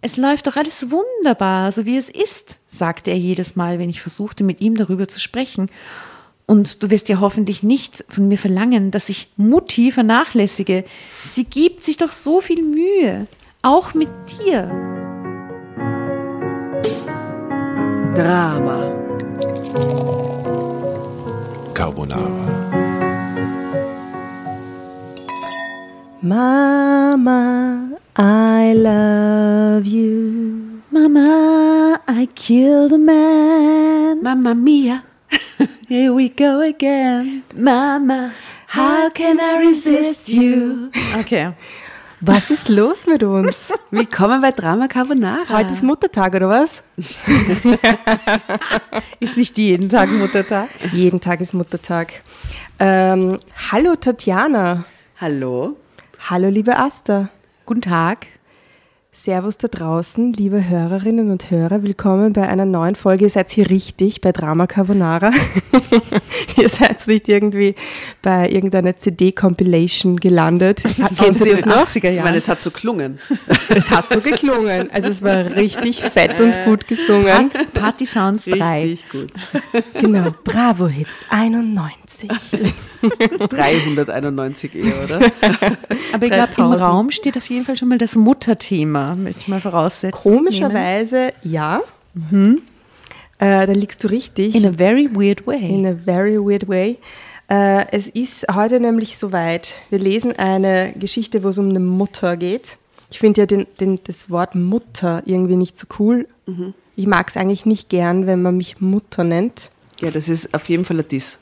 Es läuft doch alles wunderbar, so wie es ist, sagte er jedes Mal, wenn ich versuchte, mit ihm darüber zu sprechen. Und du wirst ja hoffentlich nicht von mir verlangen, dass ich Mutti vernachlässige. Sie gibt sich doch so viel Mühe, auch mit dir. Drama. Carbonara. Mama, I love you. Mama, I killed a man. Mamma mia. Here we go again. Mama, How can I resist you? Okay. Was ist los mit uns? Willkommen bei Drama Carbonara. Heute ist Muttertag, oder was? Ist nicht jeden Tag Muttertag? Jeden Tag ist Muttertag. Ähm, hallo Tatjana. Hallo. Hallo liebe Asta. Guten Tag. Servus da draußen, liebe Hörerinnen und Hörer. Willkommen bei einer neuen Folge. Ihr seid hier richtig bei Drama Carbonara. Ihr seid nicht irgendwie bei irgendeiner CD-Compilation gelandet. Kennen Sie das noch? 80er Ich meine, es hat so klungen. Es hat so geklungen. Also es war richtig fett und gut gesungen. Party Sounds 3. Richtig gut. Genau. Bravo Hits 91. 391 eher, oder? Aber ich glaube, im 3000. Raum steht auf jeden Fall schon mal das Mutterthema, möchte ich mal voraussetzen. Komischerweise ja. Äh, da liegst du richtig. In a very weird way. In a very weird way. Äh, es ist heute nämlich soweit. Wir lesen eine Geschichte, wo es um eine Mutter geht. Ich finde ja den, den, das Wort Mutter irgendwie nicht so cool. Ich mag es eigentlich nicht gern, wenn man mich Mutter nennt. Ja, das ist auf jeden Fall ein Diss.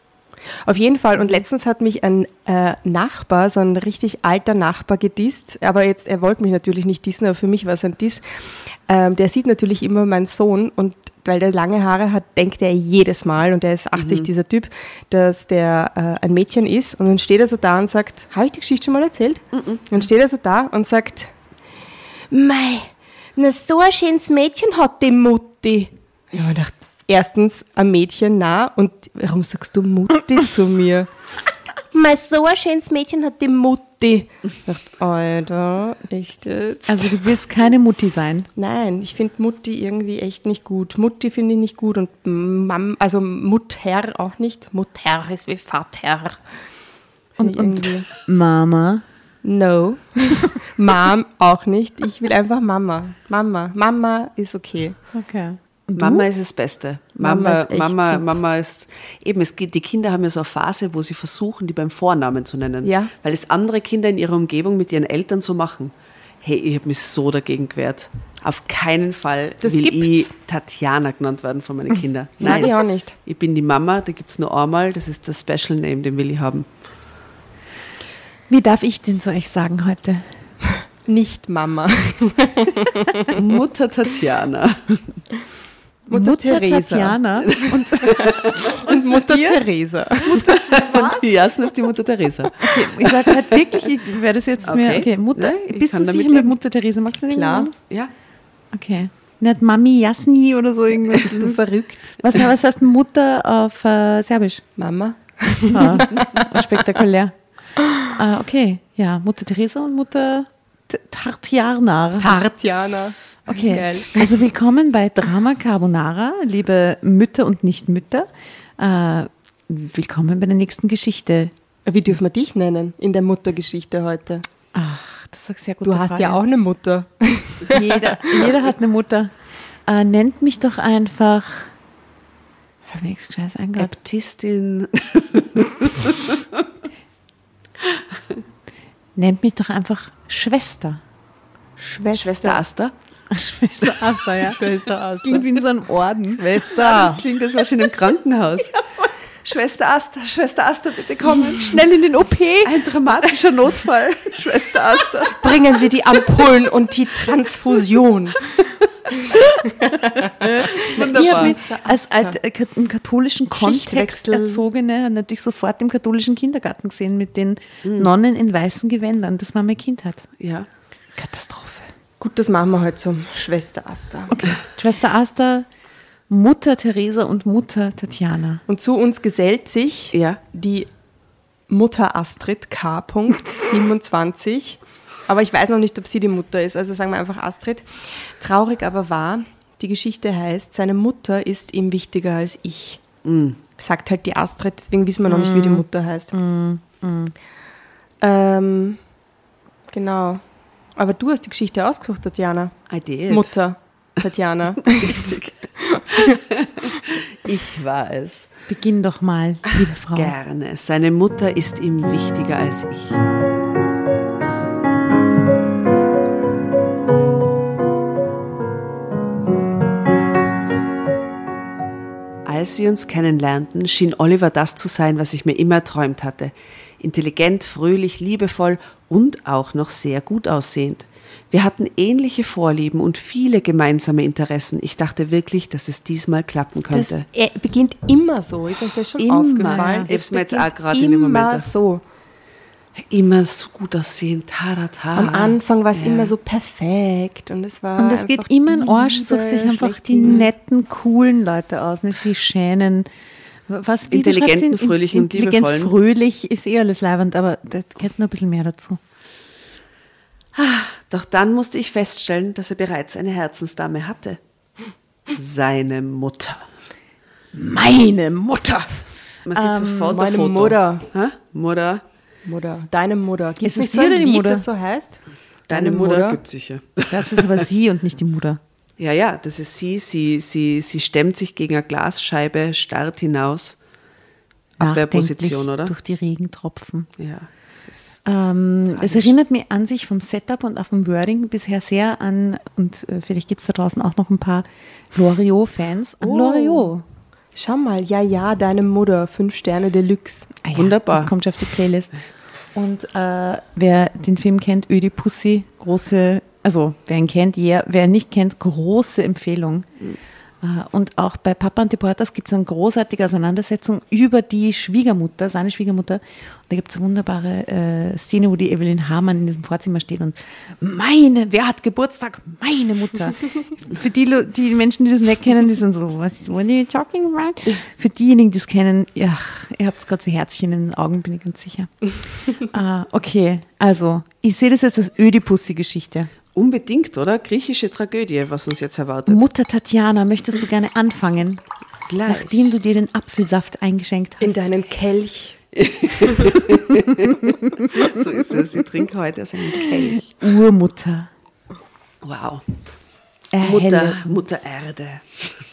Auf jeden Fall. Und letztens hat mich ein äh, Nachbar, so ein richtig alter Nachbar gedisst. Aber jetzt, er wollte mich natürlich nicht dissen, aber für mich war es ein Diss. Ähm, der sieht natürlich immer meinen Sohn und weil der lange Haare hat, denkt er jedes Mal, und er ist 80, dieser Typ, dass der äh, ein Mädchen ist. Und dann steht er so da und sagt, habe ich die Geschichte schon mal erzählt? Dann steht er so da und sagt, Mei, na so ein schönes Mädchen hat die Mutti. Ich habe gedacht, erstens ein Mädchen nah und warum sagst du Mutti zu mir? Mei, so ein schönes Mädchen hat die Mutti. Ich dachte, Alter, echt jetzt? Also du willst keine Mutti sein. Nein, ich finde Mutti irgendwie echt nicht gut. Mutti finde ich nicht gut und Mam, also Mutter auch nicht. Mutter ist wie Vater. Und, und irgendwie- Mama. No. Mom auch nicht. Ich will einfach Mama. Mama. Mama ist okay. Okay. Mama ist das Beste. Mama Mama, ist Mama. Mama ist eben, es geht, die Kinder haben ja so eine Phase, wo sie versuchen, die beim Vornamen zu nennen. Ja. Weil es andere Kinder in ihrer Umgebung mit ihren Eltern so machen. Hey, ich habe mich so dagegen gewehrt. Auf keinen Fall Das will gibt's. ich Tatjana genannt werden von meinen Kindern. Mag ich auch nicht. Ich bin die Mama, da gibt es nur einmal, das ist das Special Name, den will ich haben. Wie darf ich denn zu euch sagen heute? Nicht Mama. Mutter Tatjana. Mutter Teresa. Tatjana. Und, Und Mutter Teresa. Und die Jasna ist die Mutter Teresa. okay, ich sage halt wirklich, ich werde das jetzt mir. Okay. Okay, Mutter. Nein, bist du sicher mit. Mutter Theresa? Magst du Klar. Ja. Okay. Nicht Mami Jasni oder so irgendwas. Du verrückt. Was, was heißt Mutter auf äh, Serbisch? Mama. Ah, spektakulär. Ah, okay, ja, Mutter Teresa und Mutter T- Tartjarnar. Tatjana. Okay, Geil. also willkommen bei Drama Carbonara, liebe Mütter und Nicht-Mütter. Äh, willkommen bei der nächsten Geschichte. Wie dürfen wir dich nennen in der Muttergeschichte heute? Ach, das ist eine sehr gute Du hast Frage. ja auch eine Mutter. Jeder, jeder hat eine Mutter. Äh, nennt mich doch einfach. Ich habe nichts Gescheites eingeladen. Baptistin. Nennt mich doch einfach Schwester. Schwester. Schwester Asta. Schwester Asta, ja. Schwester Das klingt wie in so einem Orden. Schwester. Das klingt, als wäre schon im Krankenhaus. Schwester Asta, Schwester Asta, bitte kommen. Schnell in den OP. Ein dramatischer Notfall. Schwester Asta. Bringen Sie die Ampullen und die Transfusion. Ich habe mich als alt, äh, im katholischen Kontext erzogene natürlich sofort im katholischen Kindergarten gesehen mit den Nonnen in weißen Gewändern, das man mein Kind hat. Ja. Katastrophe. Gut, das machen wir heute zum Schwester Asta. Okay. Schwester Asta, Mutter Theresa und Mutter Tatjana. Und zu uns gesellt sich Ja. die Mutter Astrid K. 27. Aber ich weiß noch nicht, ob sie die Mutter ist. Also sagen wir einfach Astrid. Traurig aber wahr, die Geschichte heißt, seine Mutter ist ihm wichtiger als ich. Sagt halt die Astrid, deswegen wissen wir noch nicht, wie die Mutter heißt. Ähm, genau. Aber du hast die Geschichte ausgesucht, Tatjana. I did. Mutter, Tatjana. Richtig. ich war es. Beginn doch mal, liebe Frau. Gerne. Seine Mutter ist ihm wichtiger als ich. Als wir uns kennenlernten, schien Oliver das zu sein, was ich mir immer erträumt hatte. Intelligent, fröhlich, liebevoll und auch noch sehr gut aussehend. Wir hatten ähnliche Vorlieben und viele gemeinsame Interessen. Ich dachte wirklich, dass es diesmal klappen Das könnte. er beginnt immer so. Ist euch das schon Immer. aufgefallen? Ja. Ist mir jetzt auch gerade in dem Moment Immer so. Immer so gut aussehend. Tada. Am Anfang war es Ja. immer so perfekt und es war. Und es geht immer in Arsch, sucht sich einfach die netten, coolen Leute aus, nicht die schänen. Was, wie Intelligenten, fröhlichen und Intelligent, liebevollen. fröhlich ist eh alles leibend, aber da gehört noch ein bisschen mehr dazu. Doch dann musste ich feststellen, dass er bereits eine Herzensdame hatte. Seine Mutter. Meine Mutter! Man sieht sofort meine ein Foto. Mutter. Hä? Mutter. Mutter, deine Mutter. Gibt Ist es nicht sie so ein oder die Lied, Mutter? das so heißt? Deine Mutter, gibt sicher. Das ist aber sie und nicht die Mutter. Ja, ja, das ist sie. Sie, sie, sie stemmt sich gegen eine Glasscheibe, starrt hinaus. Abwehrposition, oder? Durch die Regentropfen. Ja. das ist- Ähm, es erinnert mich an sich vom Setup und auch vom Wording bisher sehr an, und äh, vielleicht gibt es da draußen auch noch ein paar Loriot-Fans, an Oh. Loriot. Schau mal, ja, ja, deine Mutter, fünf Sterne Deluxe. Ah ja, Wunderbar. Das kommt schon auf die Playlist. Und äh, wer den Film kennt, Ödi Pussy, große, also wer ihn kennt, ja, wer ihn nicht kennt, große Empfehlung. Äh, und auch bei Papa und die Portas gibt es eine großartige Auseinandersetzung über die Schwiegermutter, seine Schwiegermutter. Und da gibt es eine wunderbare äh, Szene, wo die Evelyn Hamann in diesem Vorzimmer steht und meine, wer hat Geburtstag? Meine Mutter. Für die, die Menschen, die das nicht kennen, die sind so, was, what are you talking about? Für diejenigen, die es kennen, ja, ihr habt gerade so Herzchen in den Augen, bin ich ganz sicher. ah, okay, also, ich sehe das jetzt als Ödipussy-Geschichte. Unbedingt, oder? Griechische Tragödie, was uns jetzt erwartet. Mutter Tatjana, möchtest du gerne anfangen? Gleich. Nachdem du dir den Apfelsaft eingeschenkt hast. In deinen Kelch. so ist es. Sie trinkt heute aus einem Kelch. Urmutter. Wow. Erhelle Mutter. Mutter Erde.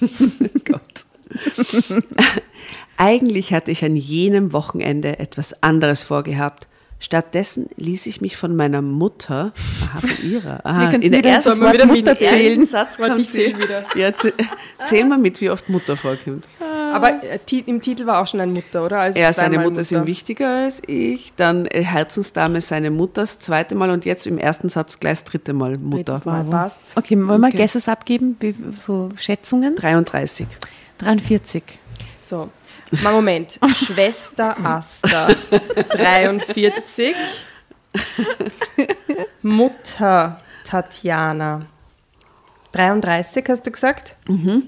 Gott. Eigentlich hatte ich an jenem Wochenende etwas anderes vorgehabt. Stattdessen ließ ich mich von meiner Mutter, aha, von ihrer, aha, Wir in der wieder ersten Wort wieder Mutter mit zählen. Satz kommt ich sie. wieder. Ja, zäh- zähl mal mit, wie oft Mutter vorkommt. Aber äh, im Titel war auch schon eine Mutter, oder? Also Er, seine zweimal Mutter ist ihm wichtiger als ich, dann äh, Herzensdame seine Mutter das zweite Mal und jetzt im ersten Satz gleich das dritte Mal Mutter. Drittes Mal passt. Okay, wollen wir Okay. Guesses abgeben? So Schätzungen? 33. 43. So, mal Moment. Schwester Asta, 43. Mutter Tatjana, 33 hast du gesagt? Mhm.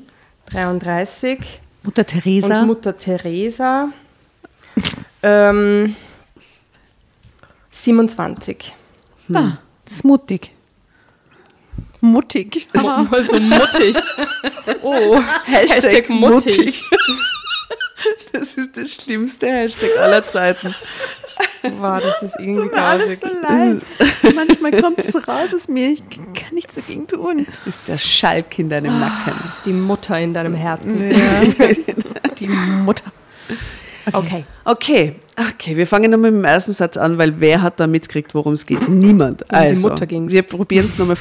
33. Mutter Teresa. Und Mutter Teresa, ähm, 27. ah, das ist mutig. Mutig. Mal so muttig. Oh, Hashtag, mutig. Das ist der schlimmste Hashtag aller Zeiten. Wow, das ist irgendwie Alles grausig. so leid. Manchmal kommt es raus aus mir. Ich kann nichts dagegen tun. Das ist der Schalk in deinem Nacken. Das ist die Mutter in deinem Herzen. Ja. Die Mutter. Okay. Okay, okay, wir fangen nochmal mit dem ersten Satz an, weil wer hat da mitgekriegt, worum es geht? Niemand. die Also, Mutter ging's. wir probieren es nochmal.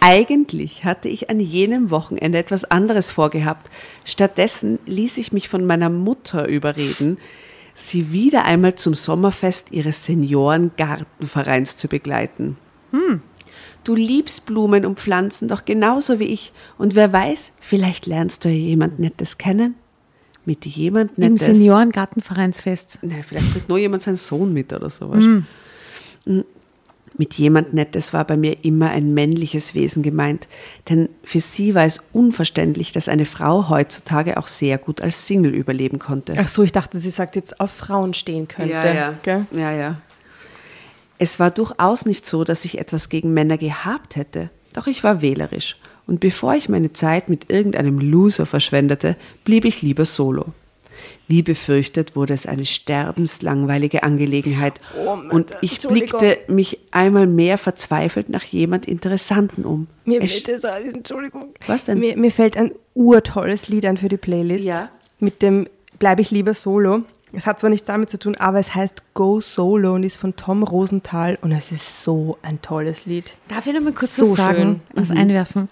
Eigentlich hatte ich an jenem Wochenende etwas anderes vorgehabt. Stattdessen ließ ich mich von meiner Mutter überreden, sie wieder einmal zum Sommerfest ihres Seniorengartenvereins zu begleiten. Du liebst Blumen und Pflanzen doch genauso wie ich. Und wer weiß, vielleicht lernst du ja jemand Nettes kennen. Mit jemand Im Nettes. Seniorengartenvereinsfest. Nein, vielleicht bringt nur jemand seinen Sohn mit oder sowas. Mit jemand Nettes war bei mir immer ein männliches Wesen gemeint, denn für sie war es unverständlich, dass eine Frau heutzutage auch sehr gut als Single überleben konnte. Ach so, ich dachte, sie sagt jetzt auf Frauen stehen könnte. Ja, ja. Gell? ja, ja. Es war durchaus nicht so, dass ich etwas gegen Männer gehabt hätte, doch ich war wählerisch. Und bevor ich meine Zeit mit irgendeinem Loser verschwendete, blieb ich lieber solo. Wie befürchtet wurde es eine sterbenslangweilige Angelegenheit und ich blickte mich einmal mehr verzweifelt nach jemand Interessanten um. Mir, Es- mir, das, Entschuldigung. Was denn? Mir, mir fällt ein urtolles Lied ein für die Playlist. Ja. Mit dem Bleibe ich lieber solo. Es hat zwar nichts damit zu tun, aber es heißt Go Solo und ist von Tom Rosenthal und es ist so ein tolles Lied. Darf ich noch mal kurz So was sagen, schön. was einwerfen?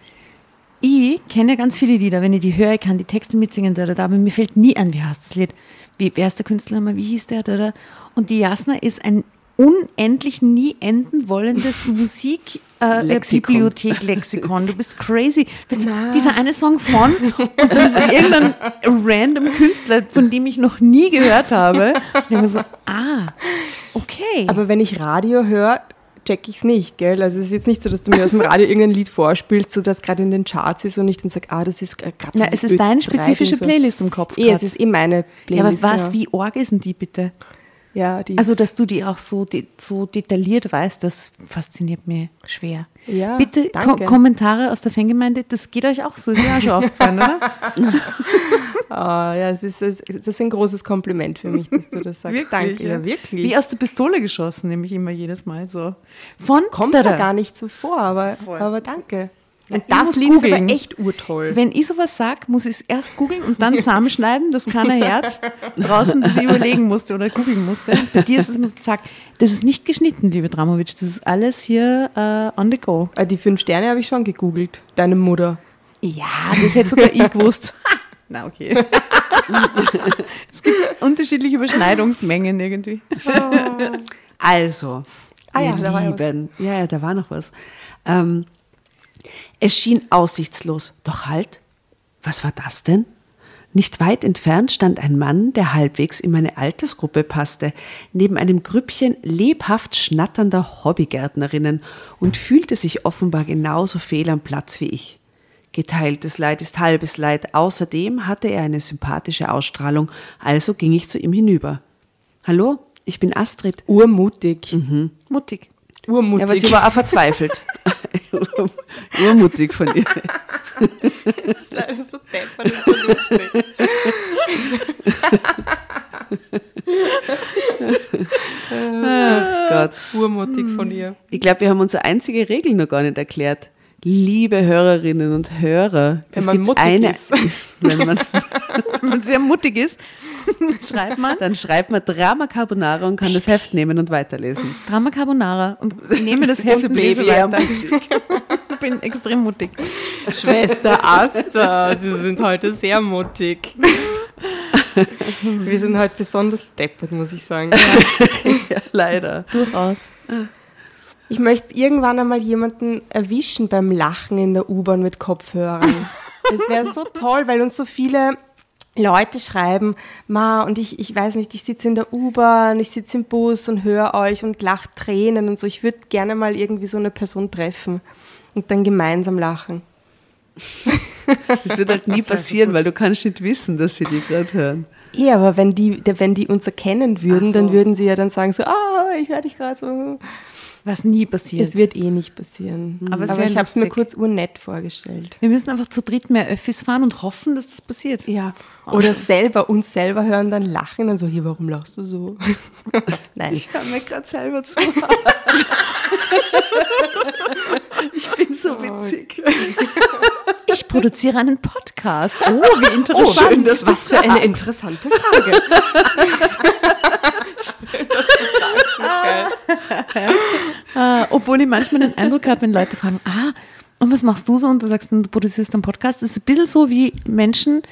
Ich kenne ja ganz viele Lieder, wenn ich die höre, ich kann die Texte mitsingen, da, da, da, aber mir fällt nie ein, wie heißt das Lied? Wie, wer ist der Künstler nochmal? Wie hieß der? Da, da? Und die Jasna ist ein unendlich nie enden wollendes Musik äh, Lexikon. Bibliothek Lexikon. Du bist crazy. Na. dieser eine Song von und dann ist irgendein random Künstler, von dem ich noch nie gehört habe. Und ich mir so, ah, okay. Aber wenn ich Radio höre, check ich es nicht, gell? Also es ist jetzt nicht so, dass du mir aus dem Radio irgendein Lied vorspielst, so das gerade in den Charts ist und ich dann sage, ah, das ist gerade so es ist deine spezifische Playlist im Kopf. Eh, es ist eh meine Ja, Playlist. aber was, ja. wie arg ist denn die bitte? Ja, Also, dass du die auch so, de so detailliert weißt, das fasziniert mich schwer. Ja, Bitte Ko. Kommentare aus der Fangemeinde, das geht euch auch so, ist mir auch schon aufgefallen, oder? Ah, ja, es ist, es, das ist ein großes Kompliment für mich, dass du das sagst. Danke, ja, wirklich. Wie aus der Pistole geschossen, nämlich immer jedes Mal so. Von Kommt da. gar nicht so vor, aber, aber danke. Und ich das Lied ist aber echt urtoll. Wenn ich sowas sag, muss ich es erst googeln und dann zusammenschneiden, dass keiner hört draußen, dass ich überlegen musste oder googeln musste. Bei dir ist es, muss ich sagen, das ist nicht geschnitten, liebe Dramovic, das ist alles hier äh, on the go. Ah, Die fünf Sterne habe ich schon gegoogelt. Deine Mutter. Ja, das hätte sogar ich gewusst. Na, okay. es gibt unterschiedliche Überschneidungsmengen irgendwie. Also, Ah ja, ihr da war ja Lieben, ja, ja, da war noch was. Ähm, es schien aussichtslos. Doch halt, was war das denn? Nicht weit entfernt stand ein Mann, der halbwegs in meine Altersgruppe passte, neben einem Grüppchen lebhaft schnatternder Hobbygärtnerinnen und fühlte sich offenbar genauso fehl am Platz wie ich. Geteiltes Leid ist halbes Leid. Außerdem hatte er eine sympathische Ausstrahlung, also ging ich zu ihm hinüber. Hallo, ich bin Astrid. Urmutig. Mutig. Urmutig. Ja, aber sie war auch verzweifelt. Urmutig von ihr. das ist leider so deppert und so lustig. Ach Gott. Urmutig von ihr. Ich glaube, wir haben unsere einzige Regel noch gar nicht erklärt. Liebe Hörerinnen und Hörer, Wenn man mutig eine, ist. wenn man, Wenn man sehr mutig ist, schreibt man dann schreibt man Drama Carbonara und kann das Heft nehmen und weiterlesen. Drama Carbonara und ich nehme das Heft Und und lese weiter. Ich bin extrem mutig. Schwester Asta, Sie sind heute sehr mutig. Wir sind heute besonders deppert, muss ich sagen. Ja, leider. Durchaus. Ich möchte irgendwann einmal jemanden erwischen beim Lachen in der U-Bahn mit Kopfhörern. Das wäre so toll, weil uns so viele Leute schreiben, Ma, und ich, ich weiß nicht, ich sitze in der U-Bahn, ich sitze im Bus und höre euch und lacht Tränen und so. Ich würde gerne mal irgendwie so eine Person treffen und dann gemeinsam lachen. Das wird halt nie passieren, weil du kannst nicht wissen, dass sie die gerade hören. Ja, aber wenn die, wenn die uns erkennen würden, so. dann würden sie ja dann sagen so, ah, ich höre dich gerade so. Was nie passiert. Es wird eh nicht passieren. Aber es aber wär ich habe es mir kurz urnett vorgestellt. Wir müssen einfach zu dritt mehr Öffis fahren und hoffen, dass das passiert. Ja. Oder selber uns selber hören, dann lachen, dann so, hier, warum lachst du so? Nein. Ich höre mir gerade selber zu. ich bin so witzig. Ich produziere einen Podcast. Oh, wie interessant. schön, dass du Was für eine interessante Frage. Äh, obwohl ich manchmal den Eindruck habe, wenn Leute fragen, ah, und was machst du so? Und du sagst, du produzierst einen Podcast. Das ist ein bisschen so wie Menschen,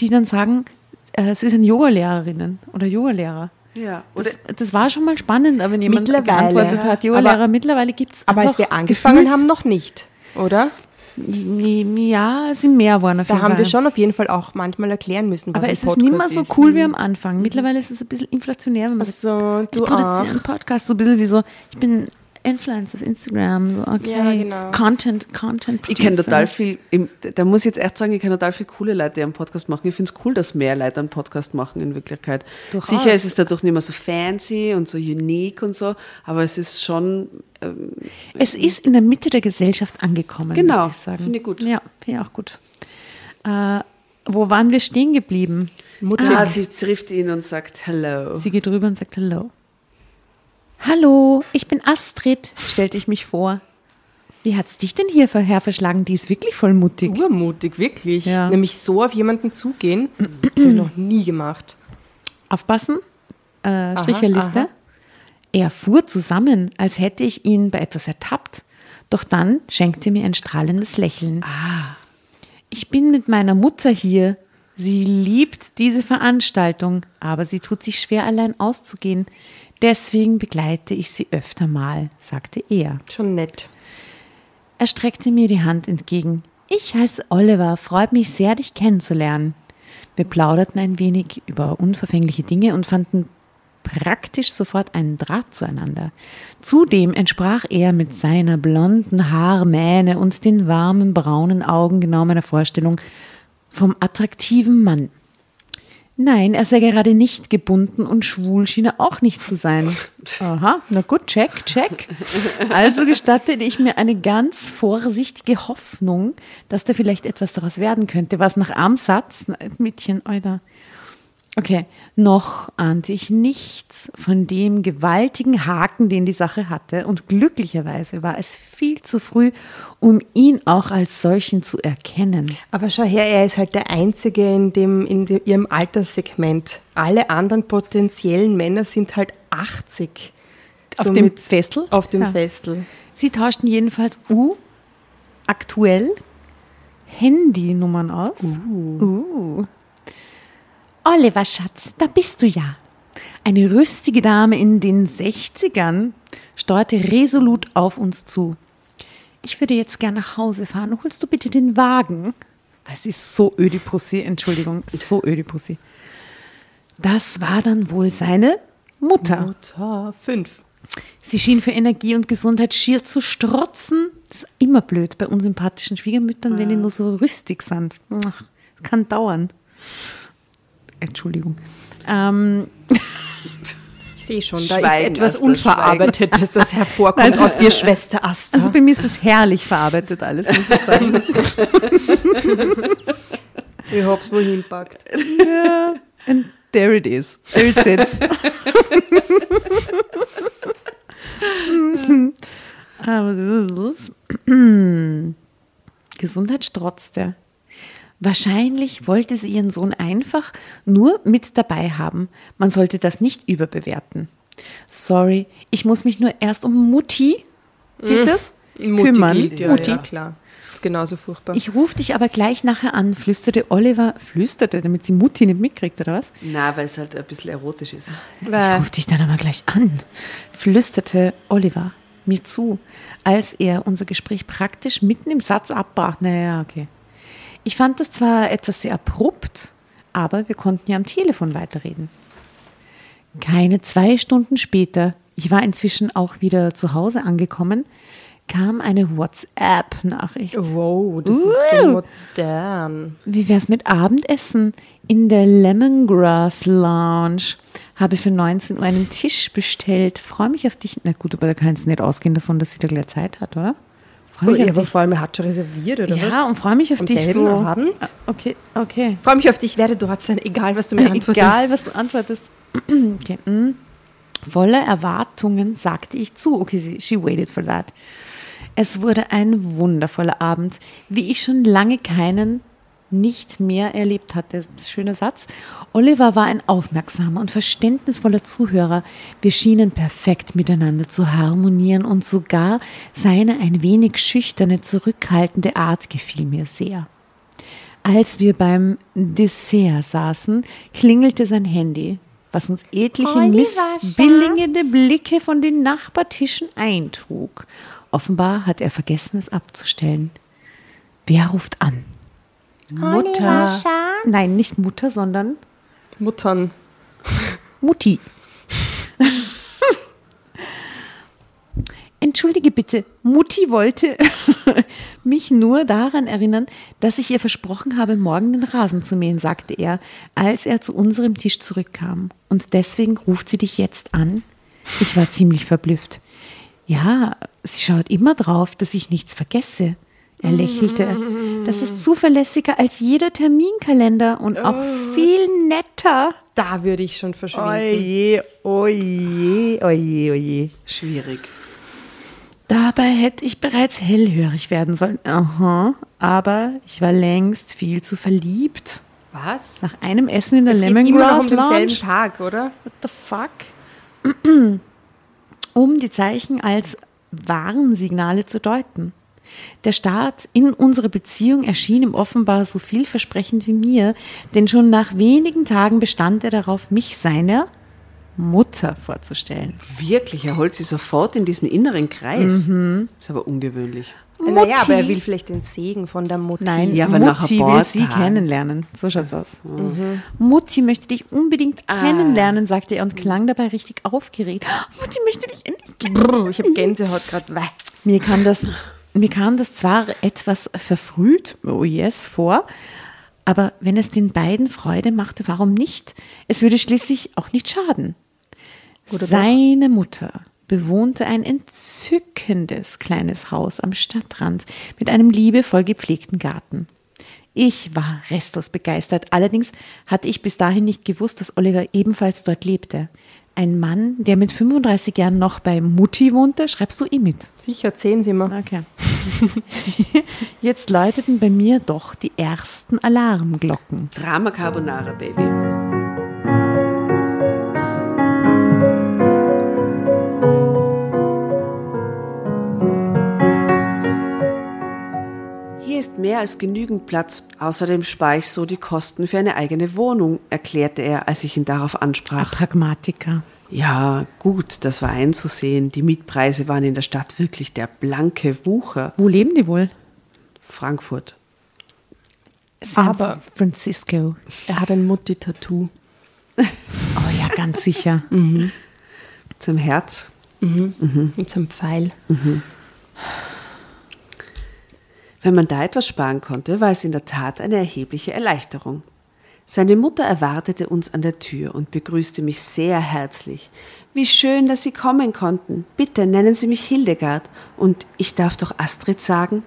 die dann sagen, äh, sie sind Yoga-Lehrerinnen oder Yoga-Lehrer. Ja, Das, das war schon mal spannend, aber wenn jemand geantwortet hat, Yoga-Lehrer, Aber- mittlerweile gibt es Aber als wir angefangen haben, noch nicht, oder? Ja, es sind mehr geworden auf Da haben Fall. wir schon auf jeden Fall auch manchmal erklären müssen, was aber es ist Podcast nicht mehr so ist. cool wie am Anfang. Mittlerweile ist es ein bisschen inflationär, wenn man So, ich du produziere auch. einen Podcast, so ein bisschen wie so, ich bin Influencer auf Instagram. Okay. Ja, genau. Content, Content Ich kenne Producer. total viel, im- da muss ich jetzt echt sagen, ich kenne total viele coole Leute, die einen Podcast machen. Ich finde es cool, dass mehr Leute einen Podcast machen in Wirklichkeit. Durchaus. Sicher ist es dadurch nicht mehr so fancy und so unique und so, aber es ist schon, Es ist in der Mitte der Gesellschaft angekommen. Genau, möchte ich sagen. finde ich gut. Ja, finde ich auch gut. Äh, wo waren wir stehen geblieben? Mutter. ah, sie trifft ihn und sagt Hello. Sie geht rüber und sagt Hallo. Hallo, ich bin Astrid, stellte ich mich vor. Wie hat's dich denn hierher verschlagen? Die ist wirklich voll mutig. Urmutig, wirklich. Ja. Nämlich so auf jemanden zugehen, das habe ich noch nie gemacht. Aufpassen, äh, Stricherliste. aha. Er fuhr zusammen, als hätte ich ihn bei etwas ertappt. Doch dann schenkte mir ein strahlendes Lächeln. Ich bin mit meiner Mutter hier. Sie liebt diese Veranstaltung, aber sie tut sich schwer, allein auszugehen. Deswegen begleite ich sie öfter mal, sagte er. Schon nett. Er streckte mir die Hand entgegen. Ich heiße Oliver, freut mich sehr, dich kennenzulernen. Wir plauderten ein wenig über unverfängliche Dinge und fanden praktisch sofort einen Draht zueinander. Zudem entsprach er mit seiner blonden Haarmähne und den warmen braunen Augen genau meiner Vorstellung vom attraktiven Mann. Nein, er sei gerade nicht gebunden und schwul schien er auch nicht zu sein. Aha, na gut, check, check. Also gestattete ich mir eine ganz vorsichtige Hoffnung, dass da vielleicht etwas daraus werden könnte, was nach einem Satz, na, Mädchen, Alter. Okay, noch ahnte ich nichts von dem gewaltigen Haken, den die Sache hatte. Und glücklicherweise war es viel zu früh, um ihn auch als solchen zu erkennen. Aber schau her, er ist halt der Einzige in, dem, in dem, ihrem Alterssegment. Alle anderen potenziellen Männer sind halt 80. Auf Somit- dem Festel? Auf dem Ja. Festel. Sie tauschten jedenfalls U aktuell Handynummern aus. Uh. Oliver Schatz, da bist du ja. Eine rüstige Dame in den 60ern steuerte resolut auf uns zu. Ich würde jetzt gern nach Hause fahren. Holst du bitte den Wagen? Es ist so Ödipussy, Entschuldigung, so Ödipussy. Das war dann wohl seine Mutter. Mutter 5. Sie schien für Energie und Gesundheit schier zu strotzen. Das ist immer blöd bei unsympathischen Schwiegermüttern, wenn die nur so rüstig sind. Ach, das kann dauern. Entschuldigung. Ähm, Ich sehe schon, da Schweigen, ist etwas Unverarbeitetes, das hervorkommt Also- aus dir, Schwester Asta. also bei mir ist das herrlich verarbeitet alles, muss ich sagen. ich hab's wohin packt. And there it is. There it sits. Aber- Gesundheit strotzte. Wahrscheinlich wollte sie ihren Sohn einfach nur mit dabei haben. Man sollte das nicht überbewerten. Sorry, ich muss mich nur erst um Mutti, gilt das? Mutti kümmern. gilt, ja, Mutti. ja, klar. Ist genauso furchtbar. Ich rufe dich aber gleich nachher an, flüsterte Oliver, flüsterte, damit sie Mutti nicht mitkriegt, oder was? Na, weil es halt ein bisschen erotisch ist. Ich rufe dich dann aber gleich an, flüsterte Oliver mir zu, als er unser Gespräch praktisch mitten im Satz abbrach. Naja, okay. Ich fand das zwar etwas sehr abrupt, aber wir konnten ja am Telefon weiterreden. Keine zwei Stunden später, ich war inzwischen auch wieder zu Hause angekommen, kam eine WhatsApp-Nachricht. wow, das ist so modern. Wie wär's mit Abendessen in der Lemongrass Lounge? Habe für 19 Uhr einen Tisch bestellt. Freue mich auf dich. Na gut, aber da kannst du nicht ausgehen davon, dass sie da gleich Zeit hat, oder? Freue mich Ja, auf dich. vor allem, er hat schon reserviert, oder was? Ja, und freue mich auf Am dich so. Abend? Ah, Okay, okay. Freue mich auf dich, werde dort sein, egal was du mir antwortest. Egal, was du antwortest. okay. mm. Voller Erwartungen sagte ich zu. Okay, she waited for that. Es wurde ein wundervoller Abend, wie ich schon lange keinen nicht mehr erlebt hatte. Schöner Satz. Oliver war ein aufmerksamer und verständnisvoller Zuhörer. Wir schienen perfekt miteinander zu harmonieren und sogar seine ein wenig schüchterne, zurückhaltende Art gefiel mir sehr. Als wir beim Dessert saßen, klingelte sein Handy, was uns etliche missbilligende Blicke von den Nachbartischen eintrug. Offenbar hat er vergessen, es abzustellen. Wer ruft an? Mutter. Nein, nicht Mutter, sondern Muttern. Mutti. Entschuldige bitte, Mutti wollte mich nur daran erinnern, dass ich ihr versprochen habe, morgen den Rasen zu mähen, sagte er, als er zu unserem Tisch zurückkam. Und deswegen ruft sie dich jetzt an? Ich war ziemlich verblüfft. Ja, sie schaut immer drauf, dass ich nichts vergesse. Er lächelte. Das ist zuverlässiger als jeder Terminkalender und auch viel netter. Da würde ich schon verschwinden. Oje, oje, oje, oje. Schwierig. Dabei hätte ich bereits hellhörig werden sollen. Aha, aber ich war längst viel zu verliebt. Was? Nach einem Essen in der Es geht immer noch Lemongrass um denselben Lounge. Tag, oder? What the fuck? um die Zeichen als Warnsignale zu deuten. Der Start in unsere Beziehung erschien ihm offenbar so vielversprechend wie mir, denn schon nach wenigen Tagen bestand er darauf, mich seiner Mutter vorzustellen. Wirklich, er holt sie sofort in diesen inneren Kreis. Ist aber ungewöhnlich. Naja, aber er Mutti. will vielleicht den Segen von der Mutti. Nein, Ja, aber nach Mutti will sie kennenlernen. So schaut's aus. Mutti möchte dich unbedingt kennenlernen, sagte er und klang dabei richtig aufgeregt. Mutti möchte dich endlich kennenlernen. Ich habe Gänsehaut gerade. Weh. Mir kam das, mir kam das zwar etwas verfrüht, oh yes, vor, aber wenn es den beiden Freude machte, warum nicht? Es würde schließlich auch nicht schaden. Seine Mutter bewohnte ein entzückendes kleines Haus am Stadtrand mit einem liebevoll gepflegten Garten. Ich war restlos begeistert. Allerdings hatte ich bis dahin nicht gewusst, dass Oliver ebenfalls dort lebte. Ein Mann, der mit 35 Jahren noch bei Mutti wohnte, schreibst du ihm mit? Sicher, zehn sind wir. Okay. Jetzt läuteten bei mir doch die ersten Alarmglocken. Drama Carbonara, Baby. Hier ist mehr als genügend Platz. Außerdem spare ich so die Kosten für eine eigene Wohnung, erklärte er, als ich ihn darauf ansprach. Pragmatiker. Ja, gut, das war einzusehen. Die Mietpreise waren in der Stadt wirklich der blanke Wucher. Wo leben die wohl? Frankfurt. San Aber- Francisco. Er hat ein Mutti-Tattoo. Oh ja, ganz sicher. Zum Herz. Mit so einem Pfeil. Wenn man da etwas sparen konnte, war es in der Tat eine erhebliche Erleichterung. Seine Mutter erwartete uns an der Tür und begrüßte mich sehr herzlich. Wie schön, dass Sie kommen konnten. Bitte nennen Sie mich Hildegard. Und ich darf doch Astrid sagen?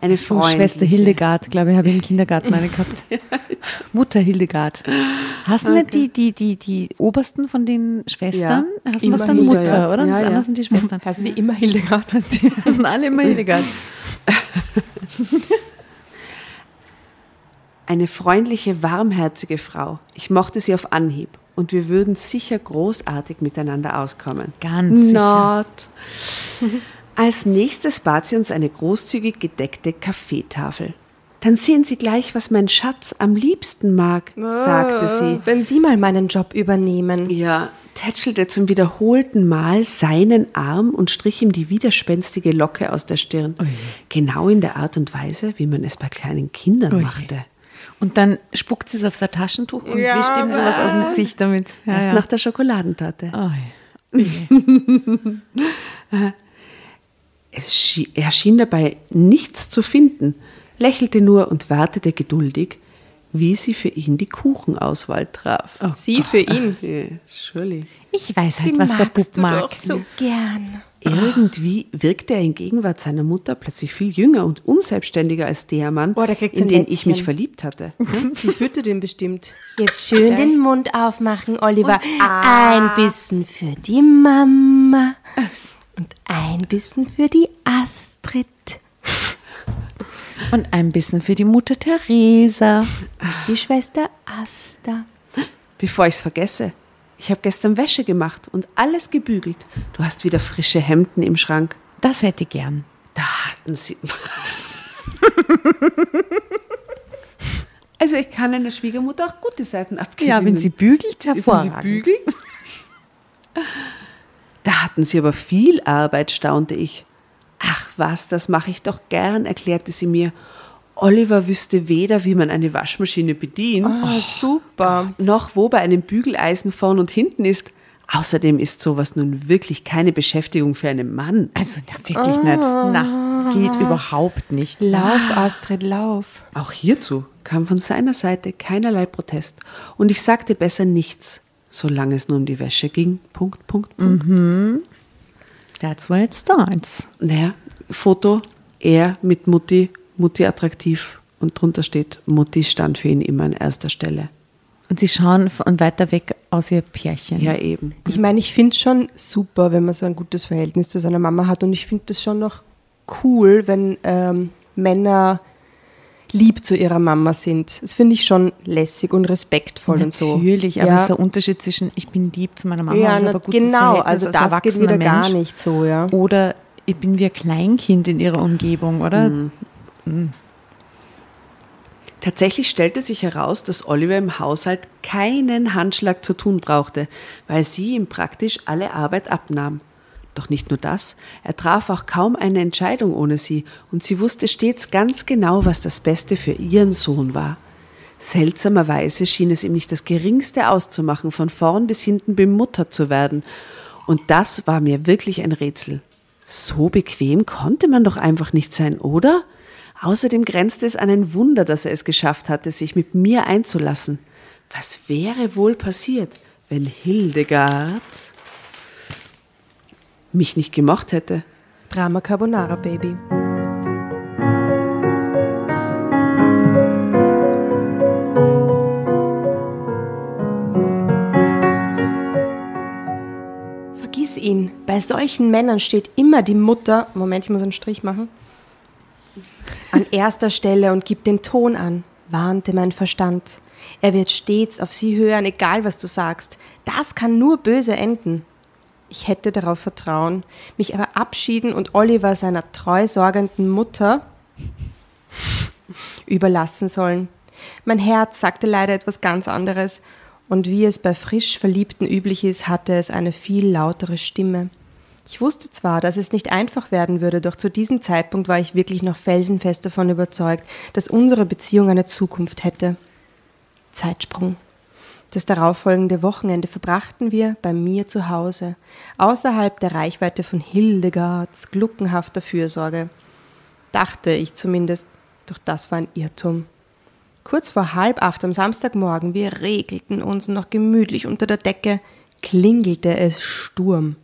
Eine So. Schwester Hildegard, glaube ich, habe ich im Kindergarten eine gehabt. Mutter Hildegard. Hast du nicht die, die, die, die obersten von den Schwestern? Ja, Hast du dann Mutter, ja. oder? Ja, das ja. sind die Schwestern. Heißen die immer Hildegard? Die sind alle immer Hildegard. Eine freundliche, warmherzige Frau. Ich mochte sie auf Anhieb. Und wir würden sicher großartig miteinander auskommen. Ganz sicher. Not. Als nächstes bat sie uns eine großzügig gedeckte Kaffeetafel. Dann sehen Sie gleich, was mein Schatz am liebsten mag, sagte sie. Wenn Sie mal meinen Job übernehmen. Ja, tätschelte zum wiederholten Mal seinen Arm und strich ihm die widerspenstige Locke aus der Stirn. Genau in der Art und Weise, wie man es bei kleinen Kindern Oje. machte. Und dann spuckt sie es auf sein Taschentuch und Ja, wischt ihm sowas aus dem Gesicht damit. Ja, Erst ja. nach der Schokoladentatte. Oh, Es schie- er schien dabei nichts zu finden, lächelte nur und wartete geduldig, wie sie für ihn die Kuchenauswahl traf. Sie für ihn. Ja, surely. ich weiß halt, was der Bub mag. gern. Irgendwie wirkte er in Gegenwart seiner Mutter plötzlich viel jünger und unselbstständiger als der Mann, Oh, so in den ich mich verliebt hatte. Sie führte den bestimmt. Jetzt schön den Mund aufmachen, Oliver. Ein Bissen für die Mama und ein Bissen für die Astrid. Und ein bisschen für die Mutter Theresa. Die Schwester Asta. Bevor ich es vergesse, ich habe gestern Wäsche gemacht und alles gebügelt. Du hast wieder frische Hemden im Schrank. Das hätte ich gern. Da hatten sie. Also ich kann einer Schwiegermutter auch gute Seiten abgeben. Ja, wenn sie bügelt, Wenn sie hervorragend. bügelt. Da hatten sie aber viel Arbeit, staunte ich. Ach was, das mache ich doch gern, erklärte sie mir. Oliver wüsste weder, wie man eine Waschmaschine bedient, Ah, super. noch wo bei einem Bügeleisen vorn und hinten ist. Außerdem ist sowas nun wirklich keine Beschäftigung für einen Mann. Also na, wirklich nicht. Na, geht überhaupt nicht. Lauf, Astrid, lauf. Auch hierzu kam von seiner Seite keinerlei Protest. Und ich sagte besser nichts, solange es nur um die Wäsche ging. Punkt, Punkt, Punkt. That's where it starts. Naja, Foto, er mit Mutti, Mutti attraktiv. Und drunter steht, Mutti stand für ihn immer an erster Stelle. Und sie schauen von weiter weg aus wie ein Pärchen. Ja, eben. Ich meine, ich finde es schon super, wenn man so ein gutes Verhältnis zu seiner Mama hat. Und ich finde es schon noch cool, wenn ähm, Männer lieb zu ihrer Mama sind. Das finde ich schon lässig und respektvoll und so. Natürlich, aber ja. es ist der Unterschied zwischen ich bin lieb zu meiner Mama ja, und habe gutes genau, Verhältnis also als das geht wieder gar Mensch. nicht so, ja. Oder ich bin wie ein Kleinkind in ihrer Umgebung, oder? Tatsächlich stellte sich heraus, dass Oliver im Haushalt keinen Handschlag zu tun brauchte, weil sie ihm praktisch alle Arbeit abnahm. Doch nicht nur das, er traf auch kaum eine Entscheidung ohne sie, und sie wusste stets ganz genau, was das Beste für ihren Sohn war. Seltsamerweise schien es ihm nicht das geringste auszumachen, von vorn bis hinten bemuttert zu werden, und das war mir wirklich ein Rätsel. So bequem konnte man doch einfach nicht sein, oder? Außerdem grenzte es an ein Wunder, dass er es geschafft hatte, sich mit mir einzulassen. Was wäre wohl passiert, wenn Hildegard mich nicht gemocht hätte? Drama Carbonara, Baby. Vergiss ihn. Bei solchen Männern steht immer die Mutter, Moment, ich muss einen Strich machen, an erster Stelle und gibt den Ton an, warnte mein Verstand. Er wird stets auf sie hören, egal was du sagst. Das kann nur böse enden. Ich hätte darauf vertrauen, mich aber abschieden und Oliver seiner treu sorgenden Mutter überlassen sollen. Mein Herz sagte leider etwas ganz anderes, und wie es bei frisch Verliebten üblich ist, hatte es eine viel lautere Stimme. Ich wusste zwar, dass es nicht einfach werden würde, doch zu diesem Zeitpunkt war ich wirklich noch felsenfest davon überzeugt, dass unsere Beziehung eine Zukunft hätte. Zeitsprung. Das darauffolgende Wochenende verbrachten wir bei mir zu Hause, außerhalb der Reichweite von Hildegards gluckenhafter Fürsorge. Dachte ich zumindest, doch das war ein Irrtum. Kurz vor halb acht am Samstagmorgen, wir regelten uns noch gemütlich unter der Decke, klingelte es Sturm.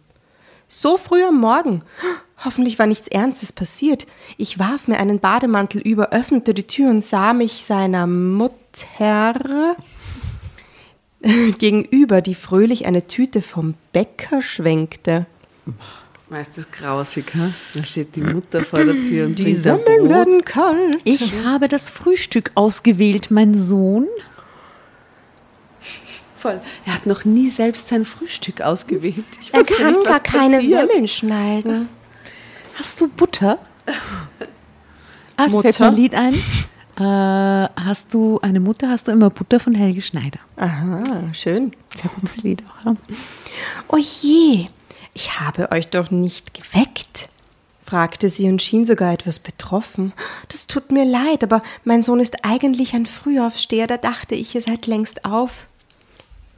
So früh am Morgen. Hoffentlich war nichts Ernstes passiert. Ich warf mir einen Bademantel über, öffnete die Tür und sah mich seiner Mutter gegenüber, die fröhlich eine Tüte vom Bäcker schwenkte. Du, das grausig, ha? Da steht die Mutter vor der Tür und Die Semmeln Brot. werden kalt. Ich habe das Frühstück ausgewählt, mein Sohn. Voll. Er hat noch nie selbst sein Frühstück ausgewählt. Ich Er kann nicht, gar keine passiert. Semmeln schneiden. Hast du Butter? Ah, Mutter? fällt mir ein Lied ein. Äh, hast du eine Mutter, hast du immer Butter von Helge Schneider. Aha, schön. Sehr gutes Lied auch. Ja. Oh je, ich habe euch doch nicht geweckt, fragte sie und schien sogar etwas betroffen. Das tut mir leid, aber mein Sohn ist eigentlich ein Frühaufsteher, da dachte ich, ihr seid längst auf.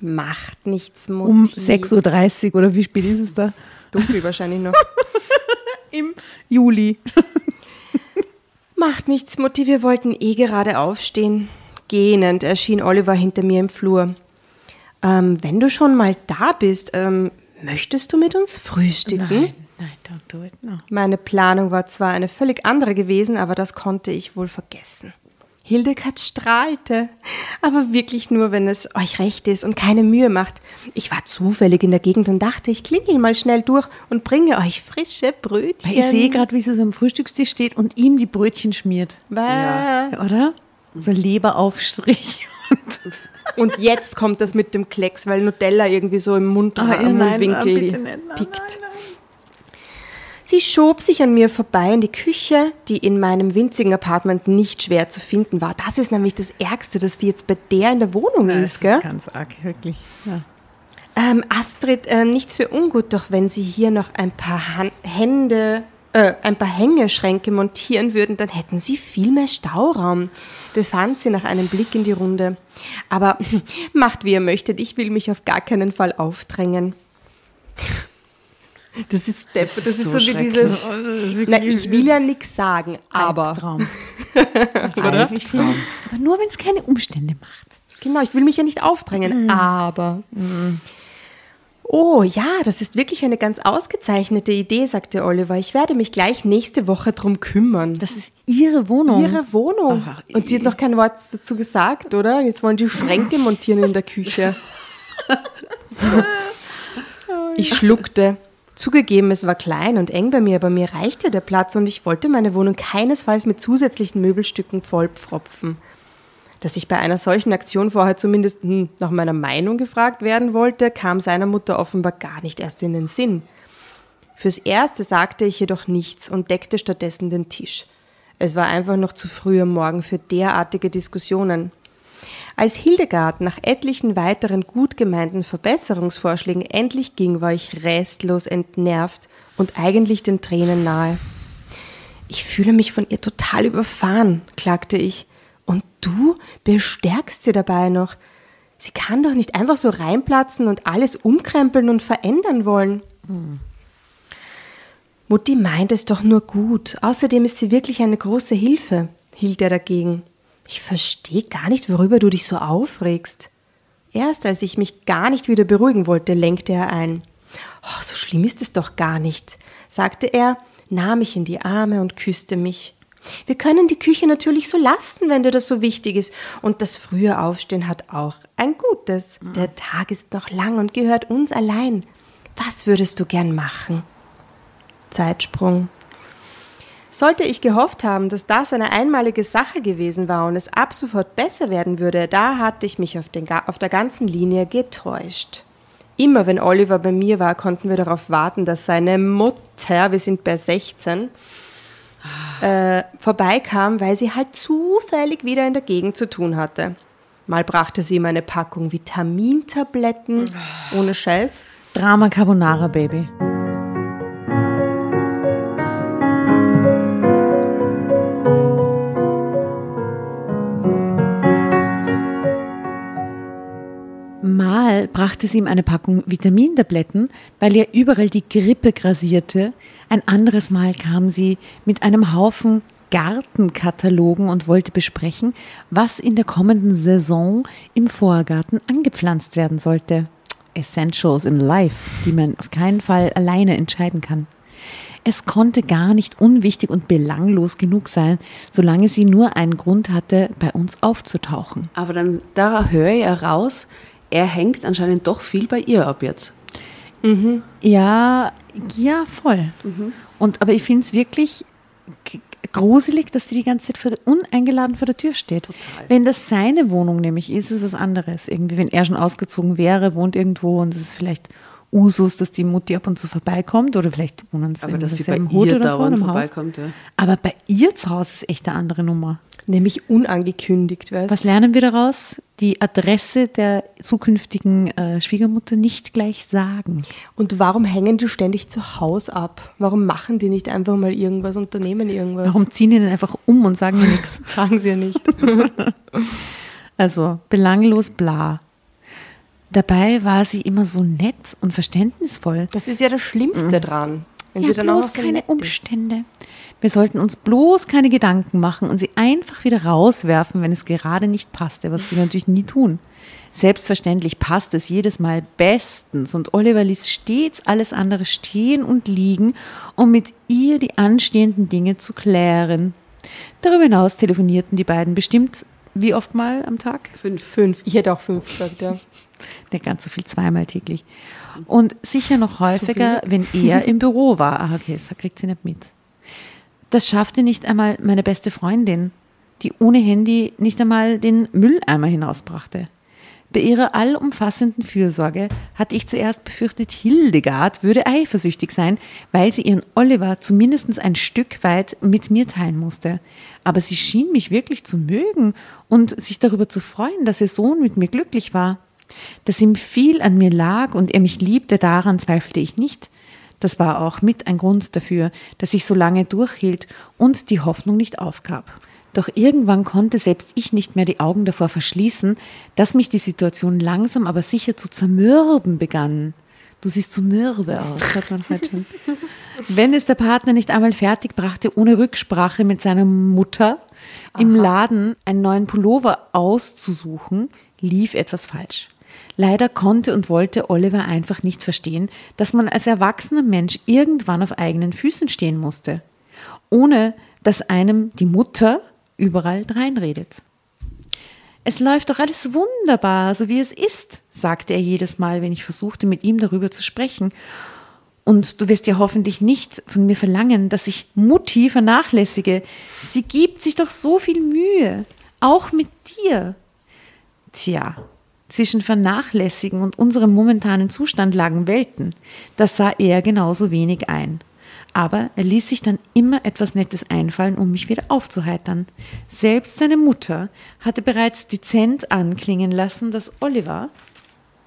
Macht nichts, Mutti. Um 6.30 Uhr oder wie spät ist es da? Dunkel wahrscheinlich noch. Im Juli. Macht nichts, Mutti, wir wollten eh gerade aufstehen. Gähnend erschien Oliver hinter mir im Flur. Ähm, wenn du schon mal da bist, ähm, möchtest du mit uns frühstücken? Nein, nein, don't do it. No. Meine Planung war zwar eine völlig andere gewesen, aber das konnte ich wohl vergessen. Hildegard strahlte, aber wirklich nur, wenn es euch recht ist und keine Mühe macht. Ich war zufällig in der Gegend und dachte, ich klingel mal schnell durch und bringe euch frische Brötchen. Ich sehe gerade, wie sie so am Frühstückstisch steht und ihm die Brötchen schmiert. Ja. Oder? So Leberaufstrich. Und jetzt kommt das mit dem Klecks, weil Nutella irgendwie so im Mund Ah, im nein, ah, bitte nicht. Nein, pickt. Sie schob sich an mir vorbei in die Küche, die in meinem winzigen Apartment nicht schwer zu finden war. Das ist nämlich das Ärgste, dass die jetzt bei der in der Wohnung Das ist, gell? ist ganz arg, wirklich. Ja. Ähm, Astrid, äh, nichts für ungut, doch wenn Sie hier noch ein paar Han Hände, äh, ein paar Hängeschränke montieren würden, dann hätten Sie viel mehr Stauraum, befand sie nach einem Blick in die Runde. Aber macht, wie ihr möchtet, ich will mich auf gar keinen Fall aufdrängen. Das ist Depp, das, ist so so, wie schrecklich. dieses. Na, ich will ja nichts sagen, aber. Albtraum. Oder? Albtraum. Aber nur, wenn es keine Umstände macht. Genau, ich will mich ja nicht aufdrängen, aber. Oh ja, das ist wirklich eine ganz ausgezeichnete Idee, sagte Oliver. Ich werde mich gleich nächste Woche drum kümmern. Das ist ihre Wohnung. Ihre Wohnung. Ach, Und sie hat noch kein Wort dazu gesagt, oder? Jetzt wollen die Schränke montieren in der Küche. Ich schluckte. Zugegeben, es war klein und eng bei mir, aber mir reichte der Platz und ich wollte meine Wohnung keinesfalls mit zusätzlichen Möbelstücken vollpfropfen. Dass ich bei einer solchen Aktion vorher zumindest hm, nach meiner Meinung gefragt werden wollte, kam seiner Mutter offenbar gar nicht erst in den Sinn. Fürs Erste sagte ich jedoch nichts und deckte stattdessen den Tisch. Es war einfach noch zu früh am Morgen für derartige Diskussionen. Als Hildegard nach etlichen weiteren gut gemeinten Verbesserungsvorschlägen endlich ging, war ich restlos entnervt und eigentlich den Tränen nahe. Ich fühle mich von ihr total überfahren, klagte ich. Und du bestärkst sie dabei noch. Sie kann doch nicht einfach so reinplatzen und alles umkrempeln und verändern wollen. Mutti meint es doch nur gut. Außerdem ist sie wirklich eine große Hilfe, hielt er dagegen. Ich verstehe gar nicht, worüber du dich so aufregst. Erst als ich mich gar nicht wieder beruhigen wollte, lenkte er ein. Oh, so schlimm ist es doch gar nicht, sagte er, nahm mich in die Arme und küsste mich. Wir können die Küche natürlich so lassen, wenn dir das so wichtig ist. Und das frühe Aufstehen hat auch ein Gutes. Der Tag ist noch lang und gehört uns allein. Was würdest du gern machen? Zeitsprung. Sollte ich gehofft haben, dass das eine einmalige Sache gewesen war und es ab sofort besser werden würde, da hatte ich mich auf, den, auf der ganzen Linie getäuscht. Immer wenn Oliver bei mir war, konnten wir darauf warten, dass seine Mutter, wir sind bei 16, äh, vorbeikam, weil sie halt zufällig wieder in der Gegend zu tun hatte. Mal brachte sie ihm eine Packung Vitamintabletten, ohne Scheiß. Drama Carbonara, Baby. Brachte sie ihm eine Packung Vitamintabletten, weil ihr überall die Grippe grasierte. Ein anderes Mal kam sie mit einem Haufen Gartenkatalogen und wollte besprechen, was in der kommenden Saison im Vorgarten angepflanzt werden sollte. Essentials in Life, die man auf keinen Fall alleine entscheiden kann. Es konnte gar nicht unwichtig und belanglos genug sein, solange sie nur einen Grund hatte, bei uns aufzutauchen. Aber dann, da höre ich heraus, er hängt anscheinend doch viel bei ihr ab jetzt. Ja, ja, voll. Und aber ich finde es wirklich gruselig, dass die die ganze Zeit vor der, uneingeladen vor der Tür steht. Wenn das seine Wohnung nämlich ist, ist es was anderes. Irgendwie, wenn er schon ausgezogen wäre, wohnt irgendwo und es ist vielleicht Usus, dass die Mutti ab und zu vorbeikommt oder vielleicht wohnen sie Aber dass sie bei derselben Hut ihr oder so vorbeikommt, ja. Aber bei ihr zu Hause ist echt eine andere Nummer. Nämlich unangekündigt, weißt Was lernen wir daraus? Die Adresse der zukünftigen äh, Schwiegermutter nicht gleich sagen. Und warum hängen die ständig zu Hause ab? Warum machen die nicht einfach mal irgendwas, unternehmen irgendwas? Warum ziehen die denn einfach um und sagen mir nichts? sagen sie ja nicht? Also belanglos bla. Dabei war sie immer so nett und verständnisvoll. Das ist ja das Schlimmste dran. Wenn Ja, sie dann auch bloß noch so keine nett ist. Wir sollten uns bloß keine Gedanken machen und sie einfach wieder rauswerfen, wenn es gerade nicht passte, was sie natürlich nie tun. Selbstverständlich passt es jedes Mal bestens und Oliver ließ stets alles andere stehen und liegen, um mit ihr die anstehenden Dinge zu klären. Darüber hinaus telefonierten die beiden bestimmt wie oft mal am Tag? Fünf. Fünf. Ich hätte auch fünf gesagt, ja. Nicht ganz so viel, zweimal täglich. Und sicher noch häufiger, wenn er im Büro war. Ah, okay, das kriegt sie nicht mit. Das schaffte nicht einmal meine beste Freundin, die ohne Handy nicht einmal den Mülleimer hinausbrachte. Bei ihrer allumfassenden Fürsorge hatte ich zuerst befürchtet, Hildegard würde eifersüchtig sein, weil sie ihren Oliver zumindest ein Stück weit mit mir teilen musste. Aber sie schien mich wirklich zu mögen und sich darüber zu freuen, dass ihr Sohn mit mir glücklich war. Dass ihm viel an mir lag und er mich liebte, daran zweifelte ich nicht. Das war auch mit ein Grund dafür, dass ich so lange durchhielt und die Hoffnung nicht aufgab. Doch irgendwann konnte selbst ich nicht mehr die Augen davor verschließen, dass mich die Situation langsam aber sicher zu zermürben begann. Du siehst so mürbe aus, hört man heute schon. Wenn es der Partner nicht einmal fertig brachte, ohne Rücksprache mit seiner Mutter im Laden einen neuen Pullover auszusuchen, lief etwas falsch. Leider konnte und wollte Oliver einfach nicht verstehen, dass man als erwachsener Mensch irgendwann auf eigenen Füßen stehen musste, ohne dass einem die Mutter überall dreinredet. Es läuft doch alles wunderbar, so wie es ist, sagte er jedes Mal, wenn ich versuchte, mit ihm darüber zu sprechen. Und du wirst ja hoffentlich nicht von mir verlangen, dass ich Mutti vernachlässige. Sie gibt sich doch so viel Mühe, auch mit dir. Tja, zwischen Vernachlässigen und unserem momentanen Zustand lagen Welten. Das sah er genauso wenig ein. Aber er ließ sich dann immer etwas Nettes einfallen, um mich wieder aufzuheitern. Selbst seine Mutter hatte bereits dezent anklingen lassen, dass Oliver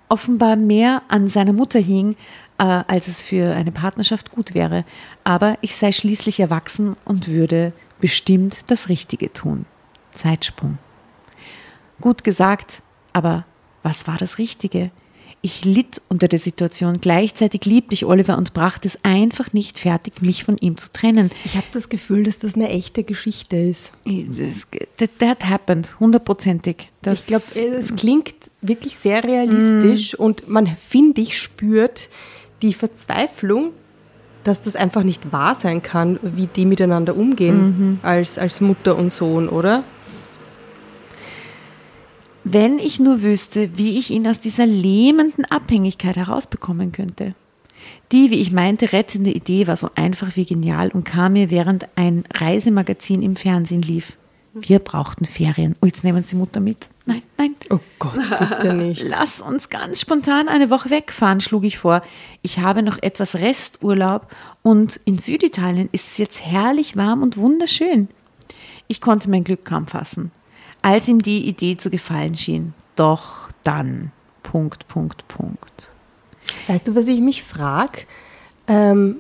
offenbar mehr an seiner Mutter hing, äh, als es für eine Partnerschaft gut wäre. Aber ich sei schließlich erwachsen und würde bestimmt das Richtige tun. Zeitsprung. Gut gesagt, aber was war das Richtige? Ich litt unter der Situation. Gleichzeitig liebte ich Oliver und brachte es einfach nicht fertig, mich von ihm zu trennen. Ich habe das Gefühl, dass das eine echte Geschichte ist. That, that happened, hundertprozentig. Ich glaube, es klingt wirklich sehr realistisch mm. und man, finde ich, spürt die Verzweiflung, dass das einfach nicht wahr sein kann, wie die miteinander umgehen mhm. als, als Mutter und Sohn, oder? Wenn ich nur wüsste, wie ich ihn aus dieser lähmenden Abhängigkeit herausbekommen könnte. Die, wie ich meinte, rettende Idee war so einfach wie genial und kam mir, während ein Reisemagazin im Fernsehen lief. Wir brauchten Ferien. Oh, jetzt nehmen Sie Mutter mit. Nein, nein. Oh Gott, bitte nicht. Lass uns ganz spontan eine Woche wegfahren, schlug ich vor. Ich habe noch etwas Resturlaub und in Süditalien ist es jetzt herrlich warm und wunderschön. Ich konnte mein Glück kaum fassen als ihm die Idee zu gefallen schien. Doch dann. Punkt, Punkt, Punkt. Weißt du, was ich mich frage? Ähm,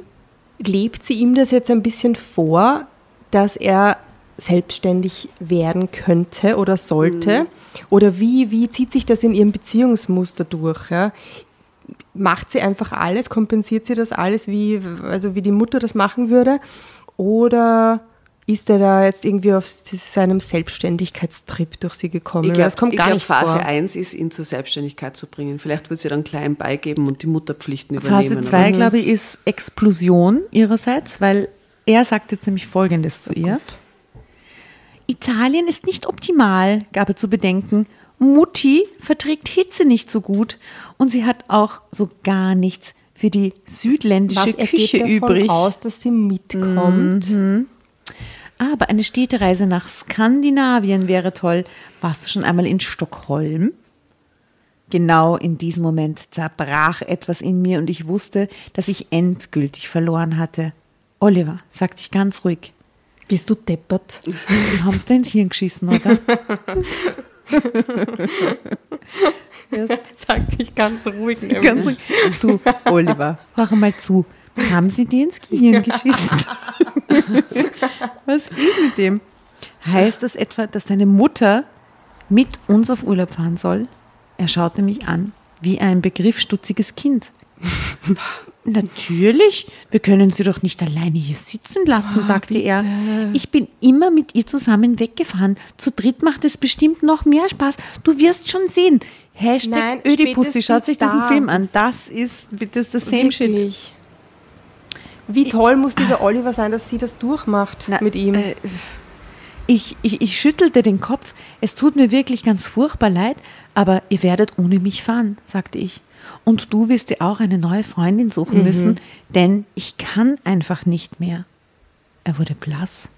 lebt sie ihm das jetzt ein bisschen vor, dass er selbstständig werden könnte oder sollte? Mhm. Oder wie, wie zieht sich das in ihrem Beziehungsmuster durch? Ja? Macht sie einfach alles, kompensiert sie das alles, wie, also wie die Mutter das machen würde? Oder ist er da jetzt irgendwie auf seinem Selbstständigkeitstrip durch sie gekommen? Ich glaube, glaub, Phase vor. 1 ist, ihn zur Selbstständigkeit zu bringen. Vielleicht wird sie dann klein beigeben und die Mutterpflichten übernehmen. Phase 2, glaube ich, ist Explosion ihrerseits, weil er sagte ziemlich Folgendes zu oh ihr. Gott. Italien ist nicht optimal, gab er zu bedenken. Mutti verträgt Hitze nicht so gut und sie hat auch so gar nichts für die südländische Was, Küche er geht davon übrig. aus, dass sie mitkommt. Mhm. Aber eine Städtereise nach Skandinavien wäre toll. Warst du schon einmal in Stockholm? Genau in diesem Moment zerbrach etwas in mir und ich wusste, dass ich endgültig verloren hatte. Oliver, sagte ich ganz ruhig. Bist du deppert? Du haben es ins Hirn geschissen, oder? Sagt ich ganz ruhig. Ganz ruhig. Du, Oliver, hör mal zu. Haben Sie dir ins Gehirn geschissen? Was ist mit dem? Heißt das etwa, dass deine Mutter mit uns auf Urlaub fahren soll? Er schaute mich an, wie ein begriffsstutziges Kind. Natürlich, wir können sie doch nicht alleine hier sitzen lassen, oh, sagte bitte. er. Ich bin immer mit ihr zusammen weggefahren. Zu dritt macht es bestimmt noch mehr Spaß. Du wirst schon sehen. Hashtag Ödipussi, schaut sich diesen Film an. Das ist, das ist the same Wirklich? shit. Wie toll muss dieser Oliver sein, dass sie das durchmacht Na, mit ihm? Äh, ich, ich, ich schüttelte den Kopf. Es tut mir wirklich ganz furchtbar leid, aber ihr werdet ohne mich fahren, sagte ich. Und du wirst dir auch eine neue Freundin suchen mhm. müssen, denn ich kann einfach nicht mehr. Er wurde blass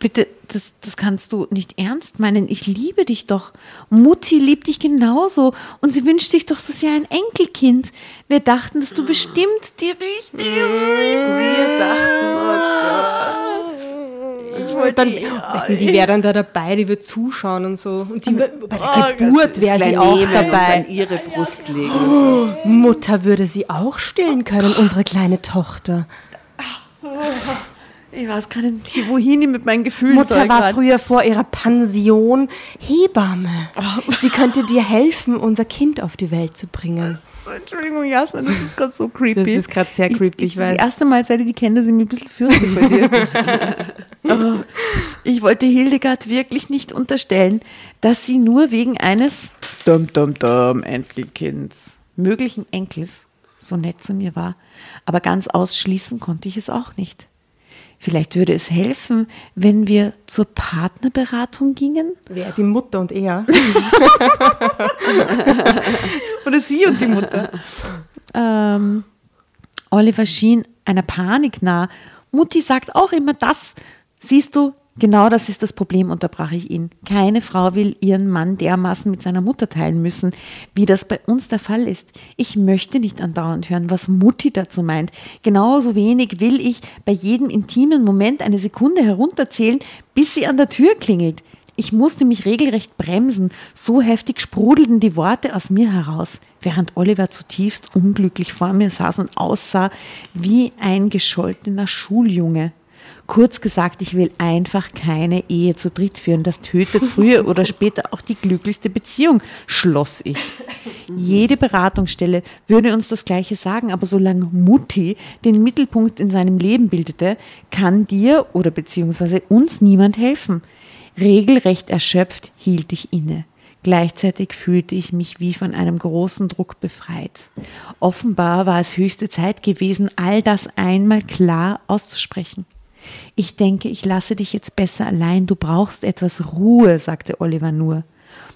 bitte, das, das kannst du nicht ernst meinen. Ich liebe dich doch. Mutti liebt dich genauso. Und sie wünscht sich doch so sehr ein Enkelkind. Wir dachten, dass du bestimmt die richtige. Wir dachten, oh Gott. Ich wollte dann, die wäre dann da dabei, die wird zuschauen und so. Und die, bei der Geburt wäre sie auch dabei. Und ihre Brust legen. Oh, so. Mutter würde sie auch stillen können, unsere kleine Tochter. Ich weiß gar nicht, wohin ich mit meinen Gefühlen Mutter war grad. früher vor ihrer Pension Hebamme. Sie könnte dir helfen, unser Kind auf die Welt zu bringen. So, Entschuldigung, Jasna, das ist gerade so creepy. Das ist grad sehr creepy, ich weiß. Das erste Mal, seit ich die kenne, dass ich mich ein bisschen fürchte vor dir. Ich wollte Hildegard wirklich nicht unterstellen, dass sie nur wegen eines dum dum dum Enkelkinds, möglichen Enkels, so nett zu mir war. Aber ganz ausschließen konnte ich es auch nicht. Vielleicht würde es helfen, wenn wir zur Partnerberatung gingen? Wer? Die Mutter und er. Oder sie und die Mutter. ähm, Oliver schien einer Panik nah. Mutti sagt auch immer das. Siehst du, genau das ist das Problem, unterbrach ich ihn. Keine Frau will ihren Mann dermaßen mit seiner Mutter teilen müssen, wie das bei uns der Fall ist. Ich möchte nicht andauernd hören, was Mutti dazu meint. Genauso wenig will ich bei jedem intimen Moment eine Sekunde herunterzählen, bis sie an der Tür klingelt. Ich musste mich regelrecht bremsen, so heftig sprudelten die Worte aus mir heraus, während Oliver zutiefst unglücklich vor mir saß und aussah wie ein gescholtener Schuljunge. Kurz gesagt, ich will einfach keine Ehe zu dritt führen. Das tötet früher oder später auch die glücklichste Beziehung, schloss ich. Jede Beratungsstelle würde uns das Gleiche sagen, aber solange Mutti den Mittelpunkt in seinem Leben bildete, kann dir oder beziehungsweise uns niemand helfen. Regelrecht erschöpft hielt ich inne. Gleichzeitig fühlte ich mich wie von einem großen Druck befreit. Offenbar war es höchste Zeit gewesen, all das einmal klar auszusprechen. Ich denke, ich lasse dich jetzt besser allein. Du brauchst etwas Ruhe, sagte Oliver nur.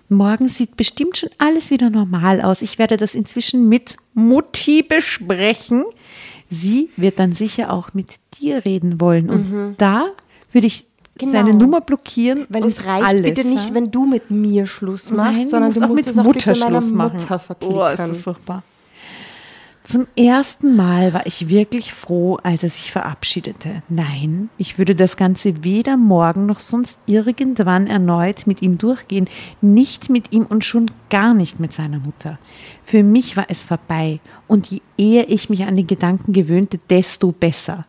Morgen sieht bestimmt schon alles wieder normal aus. Ich werde das inzwischen mit Mutti besprechen. Sie wird dann sicher auch mit dir reden wollen. Und da würde ich Genau. seine Nummer blockieren. Weil es reicht alles, bitte nicht, wenn du mit mir Schluss machst, Nein, sondern musst du auch musst mit es auch Mutter bitte meiner Schluss machen. Mutter Oh, ist verklickern. das furchtbar. Zum ersten Mal war ich wirklich froh, als er sich verabschiedete. Nein, ich würde das Ganze weder morgen noch sonst irgendwann erneut mit ihm durchgehen. Nicht mit ihm und schon gar nicht mit seiner Mutter. Für mich war es vorbei. Und je eher ich mich an den Gedanken gewöhnte, desto besser.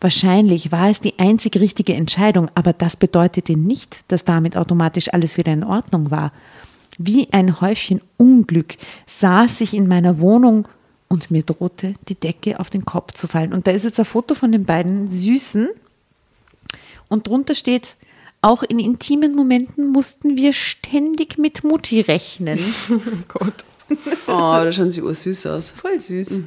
Wahrscheinlich war es die einzig richtige Entscheidung, aber das bedeutete nicht, dass damit automatisch alles wieder in Ordnung war. Wie ein Häufchen Unglück saß ich in meiner Wohnung und mir drohte die Decke auf den Kopf zu fallen. Und da ist jetzt ein Foto von den beiden Süßen und drunter steht, auch in intimen Momenten mussten wir ständig mit Mutti rechnen. Gott. Oh, da schauen sie ursüß aus. Voll süß.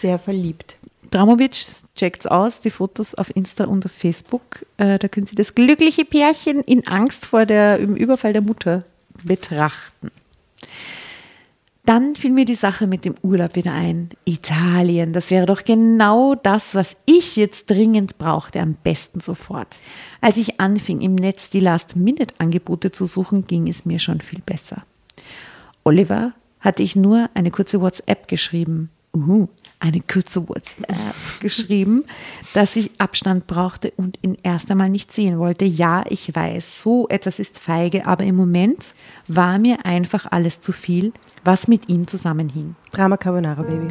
Sehr verliebt. Dramovic, checkt's aus, die Fotos auf Insta und auf Facebook. Äh, da können Sie das glückliche Pärchen in Angst vor der, dem Überfall der Mutter betrachten. Dann fiel mir die Sache mit dem Urlaub wieder ein. Italien, das wäre doch genau das, was ich jetzt dringend brauchte, am besten sofort. Als ich anfing, im Netz die Last-Minute-Angebote zu suchen, ging es mir schon viel besser. Oliver hatte ich nur eine kurze WhatsApp geschrieben. Uh, eine kurze WhatsApp geschrieben, dass ich Abstand brauchte und ihn erst einmal nicht sehen wollte. Ja, ich weiß, so etwas ist feige, aber im Moment war mir einfach alles zu viel, was mit ihm zusammenhing. Drama Carbonara Baby.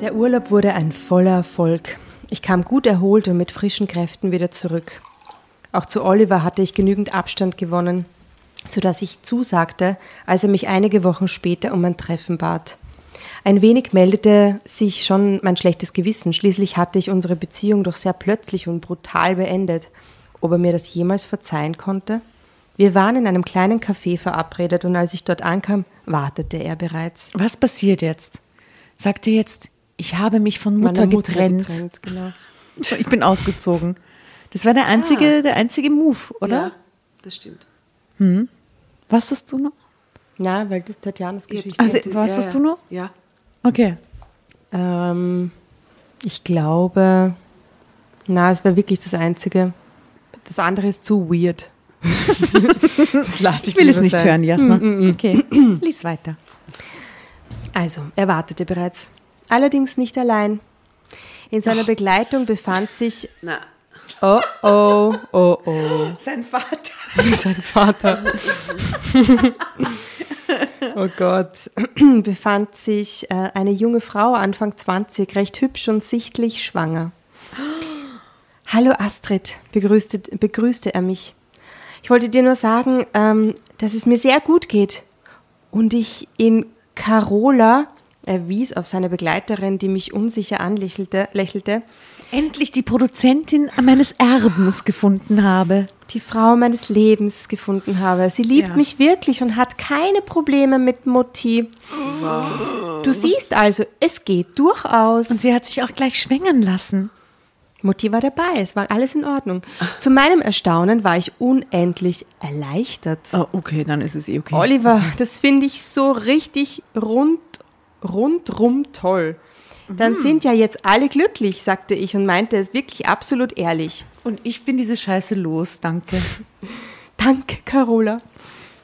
Der Urlaub wurde ein voller Erfolg. Ich kam gut erholt und mit frischen Kräften wieder zurück. Auch zu Oliver hatte ich genügend Abstand gewonnen, sodass ich zusagte, als er mich einige Wochen später um ein Treffen bat. Ein wenig meldete sich schon mein schlechtes Gewissen. Schließlich hatte ich unsere Beziehung doch sehr plötzlich und brutal beendet. Ob er mir das jemals verzeihen konnte? Wir waren in einem kleinen Café verabredet und als ich dort ankam, wartete er bereits. Was passiert jetzt? Sagt er jetzt, ich habe mich von Mutter, Meiner getrennt. getrennt, genau. Ich bin ausgezogen. Das war der einzige, der einzige Move, oder? Ja, das stimmt. Was hast du noch? Na, weil das Tatjanas Geschichte. Also, was ja, hast ja. du noch? Ja. Okay. Ähm, ich glaube, na, es war wirklich das Einzige. Das andere ist zu weird. das lasse Ich will es nicht sein. hören, Jasna. Okay, lies weiter. Also, er wartete bereits. Allerdings nicht allein. In seiner Begleitung befand sich Na, Oh, oh, oh, oh. Sein Vater. Sein Vater. oh Gott. Befand sich äh, eine junge Frau, Anfang 20, recht hübsch und sichtlich schwanger. Hallo Astrid, begrüßte, begrüßte er mich. Ich wollte dir nur sagen, ähm, dass es mir sehr gut geht und ich in Carola, er wies auf seine Begleiterin, die mich unsicher anlächelte, lächelte, Endlich die Produzentin meines Erbens gefunden habe. die Frau meines Lebens gefunden habe. Sie liebt Ja. mich wirklich und hat keine Probleme mit Mutti. Du siehst also, es geht durchaus. Und sie hat sich auch gleich schwängern lassen. Mutti war dabei, es war alles in Ordnung. Zu meinem Erstaunen war ich unendlich erleichtert. Oh, okay, dann ist es eh okay. Oliver, das finde ich so richtig rund, rundrum toll. Dann sind ja jetzt alle glücklich, sagte ich und meinte es wirklich absolut ehrlich. Und ich bin diese Scheiße los, danke. Danke, Carola.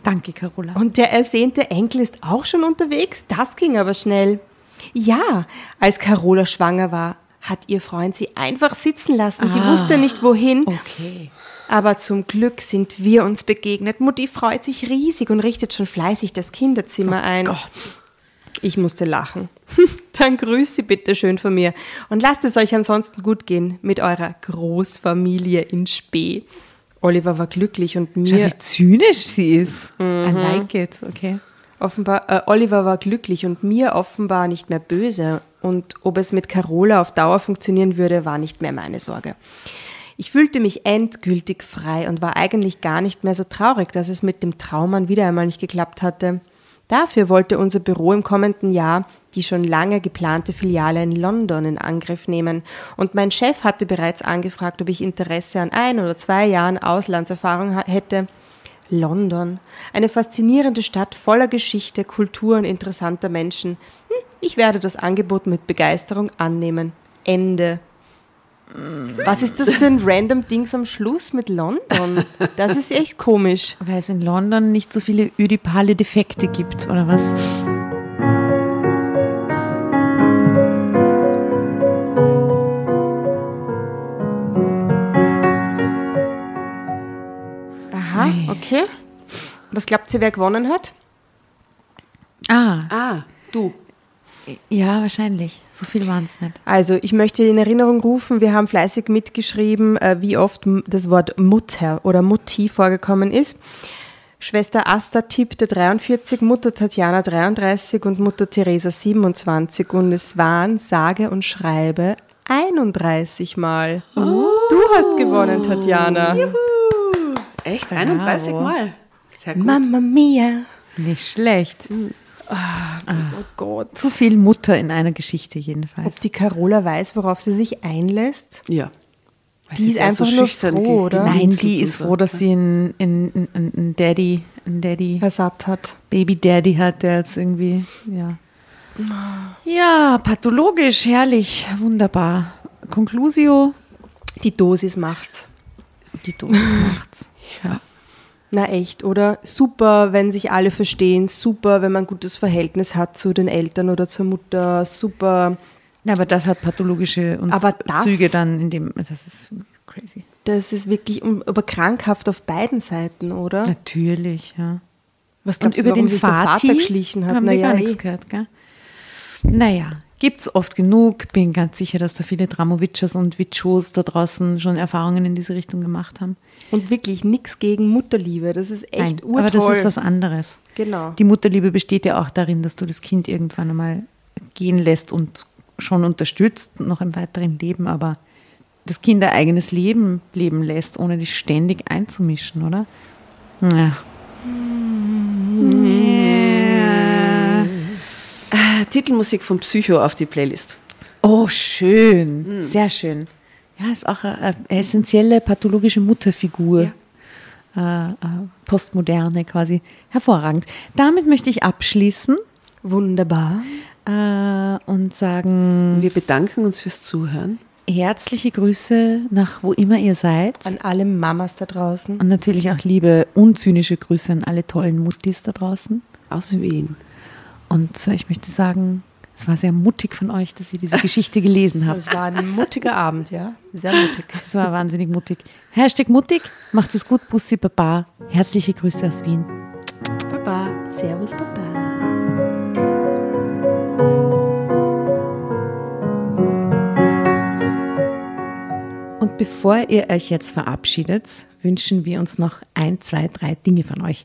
Danke, Carola. Und der ersehnte Enkel ist auch schon unterwegs? Das ging aber schnell. Ja, als Carola schwanger war, hat ihr Freund sie einfach sitzen lassen. Sie Ah. wusste nicht wohin. okay. Aber zum Glück sind wir uns begegnet. Mutti freut sich riesig und richtet schon fleißig das Kinderzimmer ein. Gott. Ich musste lachen. Dann grüßt sie bitte schön von mir und lasst es euch ansonsten gut gehen mit eurer Großfamilie in Spee. Oliver war glücklich und Schau, mir wie zynisch sie ist. I like it, okay. offenbar äh, Oliver war glücklich und mir offenbar nicht mehr böse und ob es mit Carola auf Dauer funktionieren würde, war nicht mehr meine Sorge. Ich fühlte mich endgültig frei und war eigentlich gar nicht mehr so traurig, dass es mit dem Traummann wieder einmal nicht geklappt hatte. Dafür wollte unser Büro im kommenden Jahr die schon lange geplante Filiale in London in Angriff nehmen. Und mein Chef hatte bereits angefragt, ob ich Interesse an ein oder zwei Jahren Auslandserfahrung hätte. London, eine faszinierende Stadt voller Geschichte, Kultur und interessanter Menschen. Hm, ich werde das Angebot mit Begeisterung annehmen. Ende. Was ist das für ein random Dings am Schluss mit London? Das ist echt komisch. Weil es in London nicht so viele ödipale Defekte gibt, oder was? Aha, okay. Was glaubt ihr, wer gewonnen hat? Ah, Ah, du. Ja, wahrscheinlich. So viel waren es nicht. Also, ich möchte in Erinnerung rufen, wir haben fleißig mitgeschrieben, äh, wie oft das Wort Mutter oder Mutti vorgekommen ist. Schwester Asta tippte 43, Mutter Tatjana 33 und Mutter Theresa 27 und es waren sage und schreibe 31 Mal. Du hast gewonnen, Tatjana. Echt? 31 Bravo. Mal. Sehr gut. Mamma mia. Nicht schlecht. Oh Gott. Zu viel Mutter in einer Geschichte jedenfalls. Ob die Carola weiß, worauf sie sich einlässt? Ja. Die sie ist da einfach nur schüchtern froh, oder? Nein, die ist so. froh, dass sie einen, einen, einen, Daddy, einen Daddy, Versatt hat. Baby Daddy hat, der jetzt irgendwie, ja. Ja, pathologisch, herrlich, wunderbar. Conclusio, Die Dosis macht's. die Dosis macht's. Ja. Na echt, oder? Super, wenn sich alle verstehen, super, wenn man ein gutes Verhältnis hat zu den Eltern oder zur Mutter, super. Ja, aber das hat pathologische und Aber das- Züge dann in dem, das ist crazy. Das ist wirklich aber krankhaft auf beiden Seiten, oder? Natürlich, ja. Was Und glaubst du, über warum den Vati Vater geschlichen hat? haben wir Naja, gar nichts eh. gehört, gell? Naja, gibt's oft genug. Bin ganz sicher, dass da viele Dramowitschers und Witschos da draußen schon Erfahrungen in diese Richtung gemacht haben. Und wirklich nichts gegen Mutterliebe. Das ist echt Nein, aber das ist was anderes. Genau. Die Mutterliebe besteht ja auch darin, dass du das Kind irgendwann einmal gehen lässt und schon unterstützt, noch im weiteren Leben, aber das Kind ein eigenes Leben leben lässt, ohne dich ständig einzumischen, oder? Ja. Ja. Titelmusik von Psycho auf die Playlist. Oh, schön. Sehr schön. Ja, ist auch eine, eine essentielle pathologische Mutterfigur. Äh, äh, Postmoderne quasi. Hervorragend. Damit möchte ich abschließen Wunderbar. äh, und sagen, Wir bedanken uns fürs Zuhören. herzliche Grüße nach wo immer ihr seid. An alle Mamas da draußen. Und natürlich auch liebe, unzynische Grüße an alle tollen Muttis da draußen. Aus Wien. Und äh, ich möchte sagen, Es war sehr mutig von euch, dass ihr diese Geschichte gelesen habt. Es war ein mutiger Abend, ja. Sehr mutig. Es war wahnsinnig mutig. Hashtag mutig, macht es gut, Bussi Baba. Herzliche Grüße aus Wien. Baba. Servus, Baba. Und bevor ihr euch jetzt verabschiedet, wünschen wir uns noch ein, zwei, drei Dinge von euch.